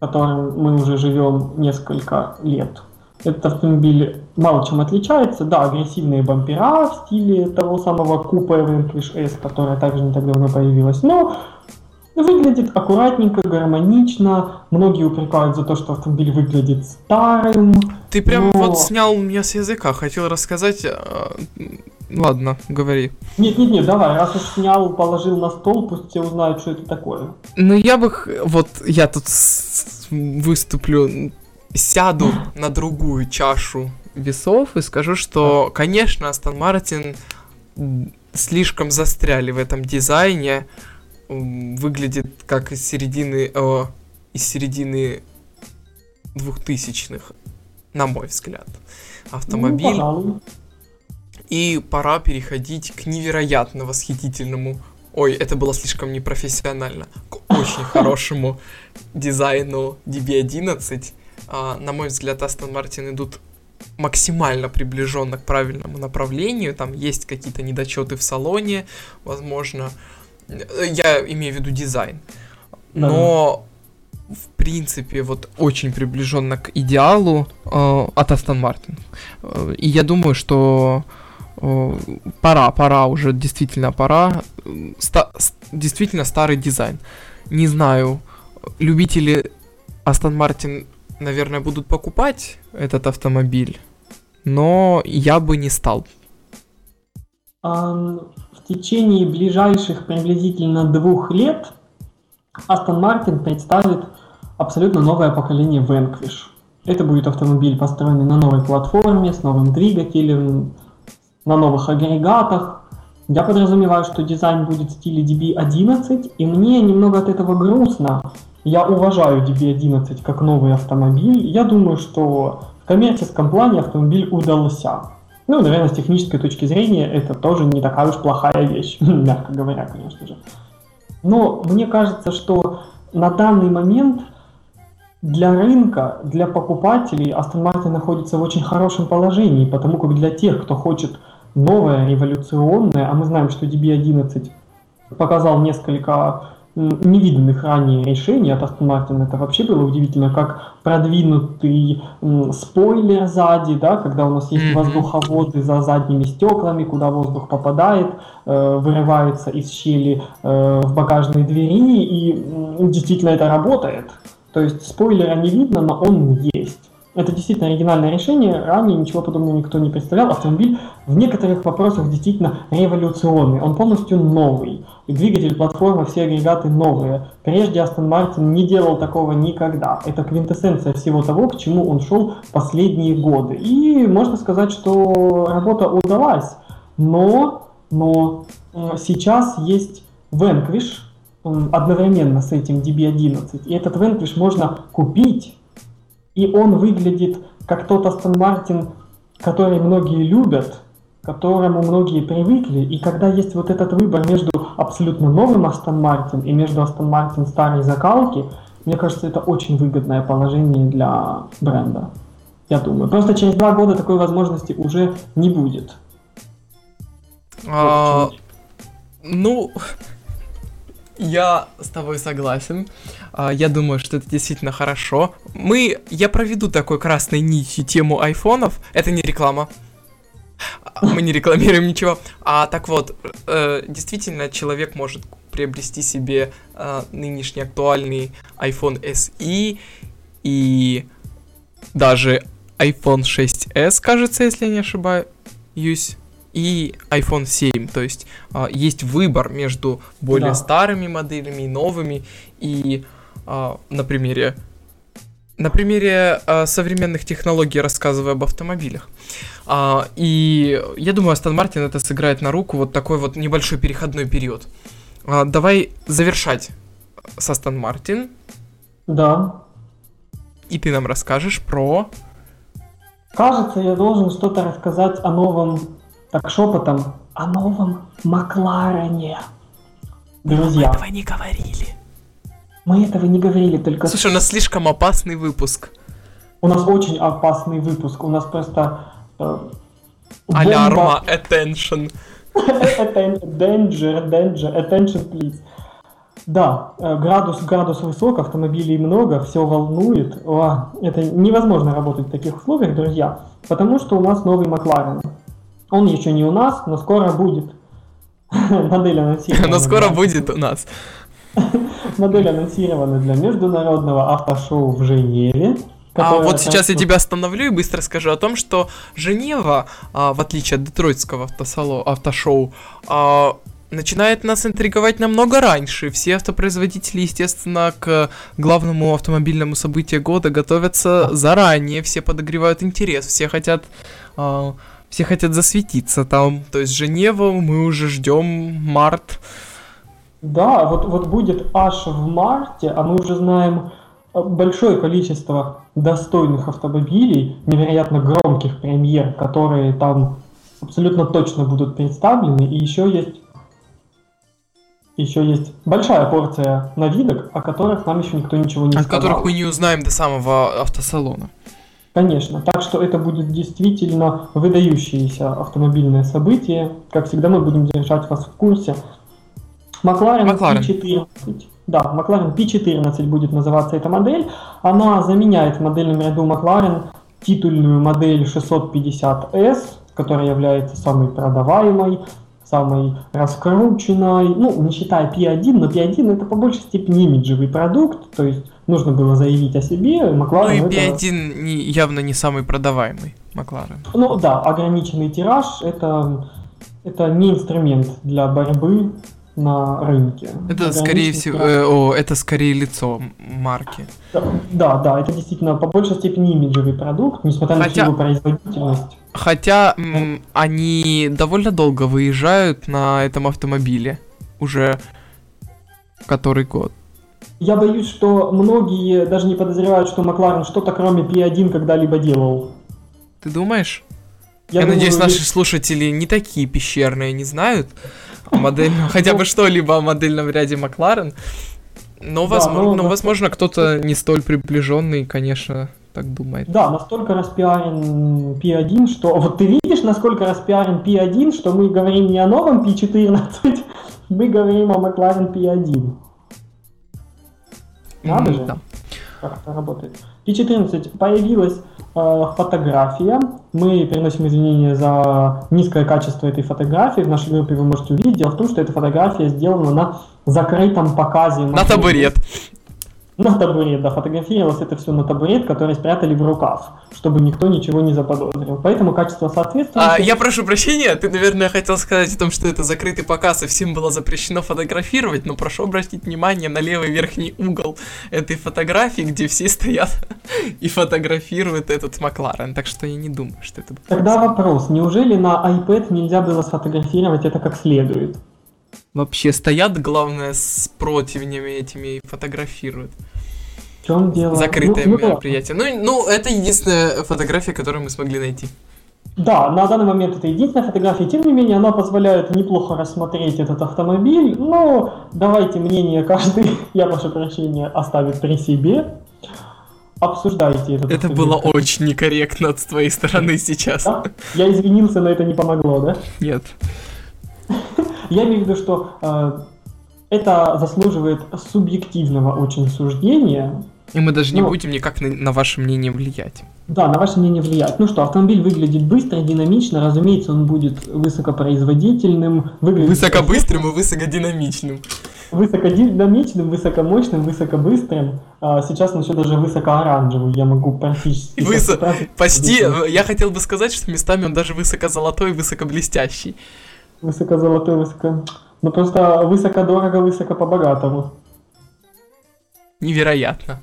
которым мы уже живем несколько лет, этот автомобиль мало чем отличается. Да, агрессивные бампера в стиле того самого купе Vanquish S, которая также не так давно появилась, но выглядит аккуратненько, гармонично. Многие упрекают за то, что автомобиль выглядит старым. Ты прям но... вот снял меня с языка. Хотел рассказать а, Ладно, говори. Нет, нет, нет, давай, раз уж снял, положил на стол, пусть все узнают, что это такое. Ну я бы, вот я тут выступлю, сяду на другую чашу весов и скажу, что, конечно, Астон Мартин слишком застряли в этом дизайне, выглядит как из середины, о, из середины двухтысячных, на мой взгляд. Автомобиль. Ну, и пора переходить к невероятно восхитительному Ой, это было слишком непрофессионально. К очень хорошему дизайну DB11. А, на мой взгляд, Aston Martin идут максимально приближенно к правильному направлению. Там есть какие-то недочеты в салоне, возможно. Я имею в виду дизайн. Но в принципе, вот очень приближенно к идеалу э, от Aston Martin. И я думаю, что пора, пора уже, действительно пора. Ста- действительно старый дизайн. Не знаю, любители Aston Martin, наверное, будут покупать этот автомобиль, но я бы не стал. В течение ближайших приблизительно двух лет Aston Martin представит абсолютно новое поколение Vanquish. Это будет автомобиль, построенный на новой платформе, с новым двигателем, на новых агрегатах. Я подразумеваю, что дизайн будет в стиле DB11, и мне немного от этого грустно. Я уважаю DB11 как новый автомобиль. Я думаю, что в коммерческом плане автомобиль удался. Ну, наверное, с технической точки зрения это тоже не такая уж плохая вещь, мягко говоря, конечно же. Но мне кажется, что на данный момент для рынка, для покупателей Aston Martin находится в очень хорошем положении, потому как для тех, кто хочет новое, революционное, а мы знаем, что DB11 показал несколько невиданных ранее решений от Aston Martin. Это вообще было удивительно, как продвинутый спойлер сзади, да, когда у нас есть воздуховоды за задними стеклами, куда воздух попадает, э, вырывается из щели э, в багажной двери, и действительно это работает. То есть спойлера не видно, но он есть. Это действительно оригинальное решение, ранее ничего подобного никто не представлял. Автомобиль в некоторых вопросах действительно революционный, он полностью новый. И двигатель, платформа, все агрегаты новые. Прежде Aston Martin не делал такого никогда. Это квинтэссенция всего того, к чему он шел последние годы. И можно сказать, что работа удалась. Но, но сейчас есть Vanquish одновременно с этим DB11. И этот Vanquish можно купить и он выглядит как тот Астон Мартин, который многие любят, к которому многие привыкли, и когда есть вот этот выбор между абсолютно новым Астон Мартин и между Астон Мартин старой закалки, мне кажется, это очень выгодное положение для бренда. я думаю. Просто через два года такой возможности уже не будет. А, ну, я с тобой согласен. А, я думаю, что это действительно хорошо. Мы, я проведу такой красной нитью тему айфонов. Это не реклама. Мы не рекламируем ничего. А так вот, э, действительно, человек может приобрести себе э, нынешний актуальный iPhone SE и даже iPhone 6s, кажется, если я не ошибаюсь, и iPhone 7. То есть э, есть выбор между более да. старыми моделями и новыми. И э, на примере на примере э, современных технологий рассказываю об автомобилях. А, и я думаю, Астон Мартин это сыграет на руку вот такой вот небольшой переходной период. А, давай завершать с Астон Мартин. Да. И ты нам расскажешь про... Кажется, я должен что-то рассказать о новом, так шепотом, о новом Макларене. Друзья. Мы этого не говорили. Мы этого не говорили, только... Слушай, у нас слишком опасный выпуск. У нас очень опасный выпуск. У нас просто... Э, Алярма, attention. Danger, danger, attention, please. Да, э, градус, градус высок, автомобилей много, все волнует. О, это невозможно работать в таких условиях, друзья, потому что у нас новый Макларен. Он еще не у нас, но скоро будет. Модель анонсирована. Но скоро будет у нас. Модель анонсирована для международного автошоу в Женеве. А вот сейчас я тебя остановлю и быстро скажу о том, что Женева, а, в отличие от детройтского автосало, автошоу, а, начинает нас интриговать намного раньше. Все автопроизводители, естественно, к главному автомобильному событию года готовятся заранее, все подогревают интерес, все хотят... А, все хотят засветиться там. То есть Женева мы уже ждем март. Да, вот, вот будет аж в марте, а мы уже знаем большое количество достойных автомобилей, невероятно громких премьер, которые там абсолютно точно будут представлены, и еще есть еще есть большая порция новинок, о которых нам еще никто ничего не сказал. О которых мы не узнаем до самого автосалона. Конечно, так что это будет действительно выдающееся автомобильное событие. Как всегда, мы будем держать вас в курсе. Макларен, Макларен. 14 да, Макларен P14 будет называться эта модель. Она заменяет в модельном ряду Макларен титульную модель 650S, которая является самой продаваемой, самой раскрученной, ну, не считая P1, но P1 это по большей степени имиджевый продукт, то есть нужно было заявить о себе, Макларен Ну и P1 это... не, явно не самый продаваемый Макларен. Ну да, ограниченный тираж это, это не инструмент для борьбы на рынке. Это скорее всего, э, о, это скорее лицо марки. Да, да, это действительно по большей степени имиджевый продукт, несмотря Хотя... на всю его производительность. Хотя м, они довольно долго выезжают на этом автомобиле уже который год. Я боюсь, что многие даже не подозревают, что Макларен что-то кроме P1 когда-либо делал. Ты думаешь? Я, Я думаю, надеюсь, наши слушатели не такие пещерные, не знают о модельном, хотя бы что-либо о модельном ряде Макларен. Но, возможно, но, но, возможно, кто-то не столь приближенный, конечно, так думает. Да, настолько распиарен P1, что... Вот ты видишь, насколько распиарен P1, что мы говорим не о новом P14, мы говорим о Макларен P1. Надо же, да. как это работает. P14 появилась э, фотография. Мы приносим извинения за низкое качество этой фотографии. В нашей группе вы можете увидеть. Дело в том, что эта фотография сделана на закрытом показе. На табурет. На табурет, да, фотографировалось это все на табурет, который спрятали в рукав, чтобы никто ничего не заподозрил. Поэтому качество соответствует. А, я прошу прощения, ты, наверное, хотел сказать о том, что это закрытый показ, и всем было запрещено фотографировать, но прошу обратить внимание на левый верхний угол этой фотографии, где все стоят и фотографируют этот Макларен, так что я не думаю, что это... Тогда вопрос, неужели на iPad нельзя было сфотографировать это как следует? Вообще стоят, главное, с противнями этими и фотографируют. В чем дело? Закрытое ну, ну мероприятие. Ну, ну, это единственная фотография, которую мы смогли найти. Да, на данный момент это единственная фотография, тем не менее она позволяет неплохо рассмотреть этот автомобиль, но давайте мнение каждый, я прошу прощения, оставит при себе. обсуждаете это. Это было очень некорректно с твоей стороны сейчас. Да? Я извинился, но это не помогло, да? Нет. Я имею в виду, что э, это заслуживает субъективного очень суждения. И мы даже не ну, будем никак на, на ваше мнение влиять. Да, на ваше мнение влиять. Ну что, автомобиль выглядит быстро, динамично, разумеется, он будет высокопроизводительным. Выглядит Высокобыстрым и высокодинамичным. Высокодинамичным, высокомощным, высокобыстрым. А сейчас он еще даже высокооранжевый, я могу практически... Высо... Почти, я хотел бы сказать, что местами он даже высокозолотой и высокоблестящий. Высокозолотой, высоко... Ну просто высокодорого, высоко по-богатому. Невероятно.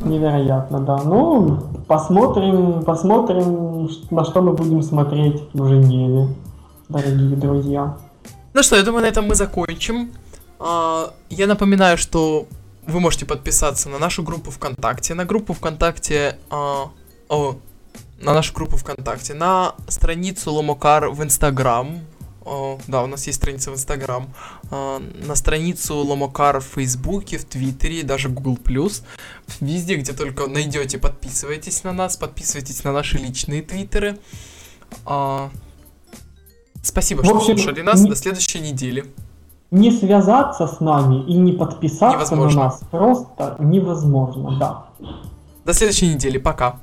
Невероятно, да. Ну, посмотрим, посмотрим, на что мы будем смотреть в Женеве, дорогие друзья. Ну что, я думаю, на этом мы закончим. А, я напоминаю, что вы можете подписаться на нашу группу ВКонтакте, на группу ВКонтакте, а, о, на нашу группу ВКонтакте, на страницу Ломокар в Инстаграм, да, у нас есть страница в Инстаграм, на страницу Ломокар в Фейсбуке, в Твиттере, даже Google+. Везде, где только найдете, подписывайтесь на нас, подписывайтесь на наши личные твиттеры. А, спасибо, что общем, слушали нас. Не, До следующей недели. Не связаться с нами и не подписаться невозможно. на нас просто невозможно, да. До следующей недели. Пока.